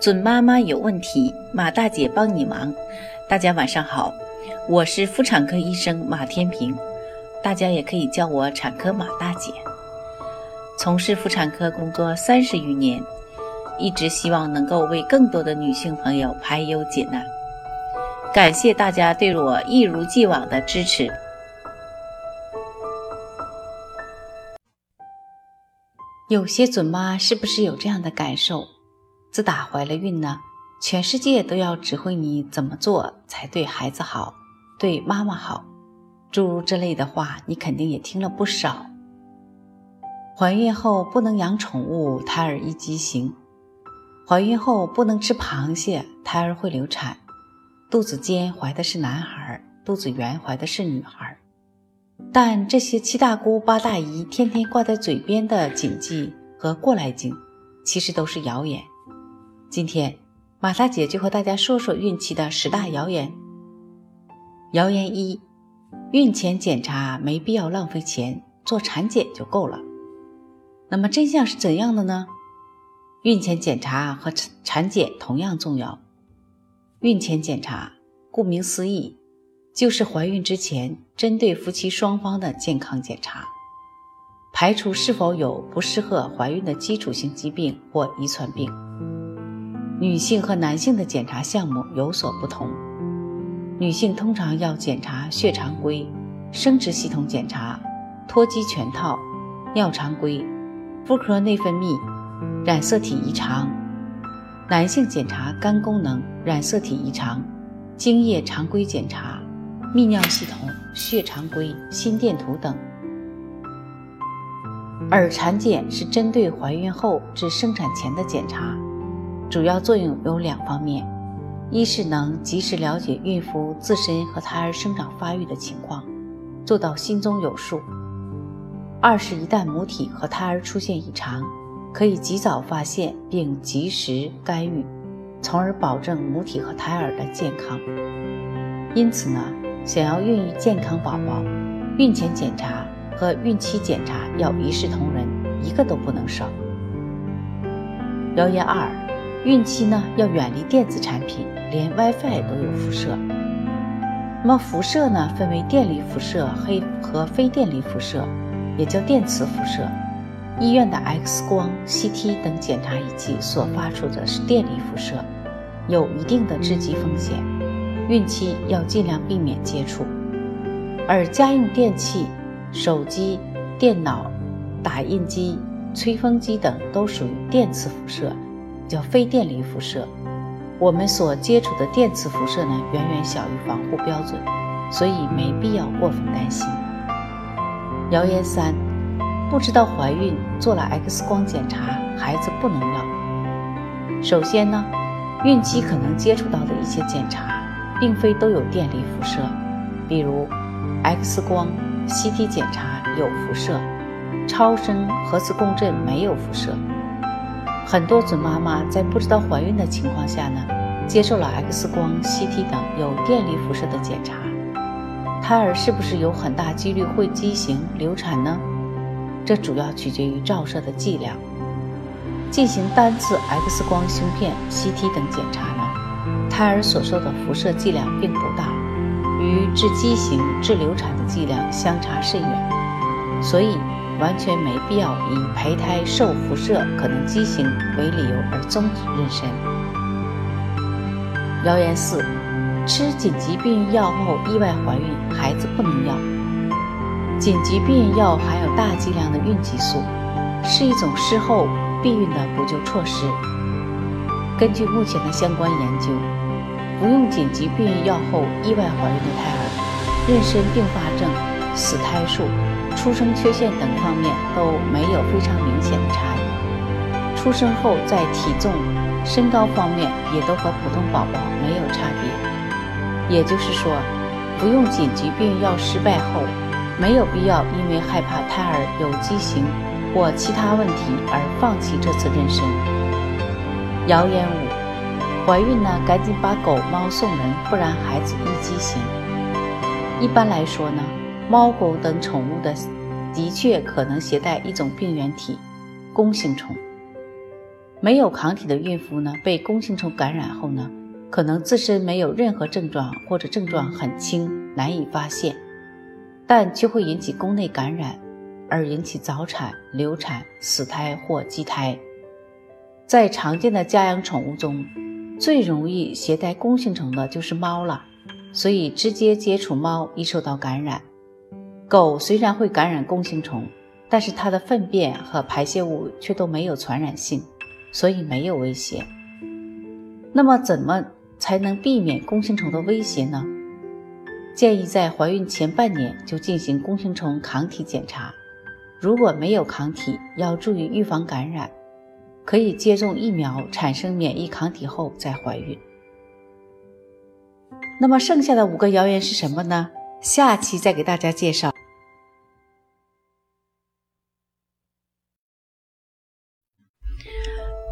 准妈妈有问题，马大姐帮你忙。大家晚上好，我是妇产科医生马天平，大家也可以叫我产科马大姐。从事妇产科工作三十余年，一直希望能够为更多的女性朋友排忧解难。感谢大家对我一如既往的支持。有些准妈是不是有这样的感受？自打怀了孕呢，全世界都要指挥你怎么做才对孩子好，对妈妈好，诸如这类的话，你肯定也听了不少。怀孕后不能养宠物，胎儿易畸形；怀孕后不能吃螃蟹，胎儿会流产；肚子尖怀的是男孩，肚子圆怀的是女孩。但这些七大姑八大姨天天挂在嘴边的禁忌和过来经，其实都是谣言。今天，马大姐就和大家说说孕期的十大谣言。谣言一：孕前检查没必要浪费钱，做产检就够了。那么真相是怎样的呢？孕前检查和产产检同样重要。孕前检查，顾名思义，就是怀孕之前针对夫妻双方的健康检查，排除是否有不适合怀孕的基础性疾病或遗传病。女性和男性的检查项目有所不同。女性通常要检查血常规、生殖系统检查、脱机全套、尿常规、妇科内分泌、染色体异常；男性检查肝功能、染色体异常、精液常规检查、泌尿系统、血常规、心电图等。而产检是针对怀孕后至生产前的检查。主要作用有两方面：一是能及时了解孕妇自身和胎儿生长发育的情况，做到心中有数；二是一旦母体和胎儿出现异常，可以及早发现并及时干预，从而保证母体和胎儿的健康。因此呢，想要孕育健康宝宝，孕前检查和孕期检查要一视同仁，一个都不能少。谣言二。孕期呢要远离电子产品，连 WiFi 都有辐射。那么辐射呢分为电离辐射、黑和非电离辐射，也叫电磁辐射。医院的 X 光、CT 等检查仪器所发出的是电离辐射，有一定的致畸风险。孕期要尽量避免接触。而家用电器、手机、电脑、打印机、吹风机等都属于电磁辐射。叫非电离辐射，我们所接触的电磁辐射呢，远远小于防护标准，所以没必要过分担心。谣言三，不知道怀孕做了 X 光检查，孩子不能要。首先呢，孕期可能接触到的一些检查，并非都有电离辐射，比如 X 光、CT 检查有辐射，超声、核磁共振没有辐射。很多准妈妈在不知道怀孕的情况下呢，接受了 X 光、CT 等有电离辐射的检查，胎儿是不是有很大几率会畸形流产呢？这主要取决于照射的剂量。进行单次 X 光、胸片、CT 等检查呢，胎儿所受的辐射剂量并不大，与致畸形、致流产的剂量相差甚远，所以。完全没必要以胚胎受辐射可能畸形为理由而终止妊娠。谣言四：吃紧急避孕药后意外怀孕，孩子不能要。紧急避孕药含有大剂量的孕激素，是一种事后避孕的补救措施。根据目前的相关研究，服用紧急避孕药后意外怀孕的胎儿，妊娠并发症、死胎数。出生缺陷等方面都没有非常明显的差异，出生后在体重、身高方面也都和普通宝宝没有差别。也就是说，服用紧急避孕药失败后，没有必要因为害怕胎儿有畸形或其他问题而放弃这次妊娠。谣言五：怀孕呢，赶紧把狗猫送人，不然孩子易畸形。一般来说呢。猫狗等宠物的的确可能携带一种病原体——弓形虫。没有抗体的孕妇呢，被弓形虫感染后呢，可能自身没有任何症状，或者症状很轻，难以发现，但却会引起宫内感染，而引起早产、流产、死胎或畸胎。在常见的家养宠物中，最容易携带弓形虫的就是猫了，所以直接接触猫易受到感染。狗虽然会感染弓形虫，但是它的粪便和排泄物却都没有传染性。所以没有威胁。那么怎么才能避免弓形虫的威胁呢？建议在怀孕前半年就进行弓形虫抗体检查。如果没有抗体，要注意预防感染，可以接种疫苗产生免疫抗体后再怀孕。那么剩下的五个谣言是什么呢？下期再给大家介绍。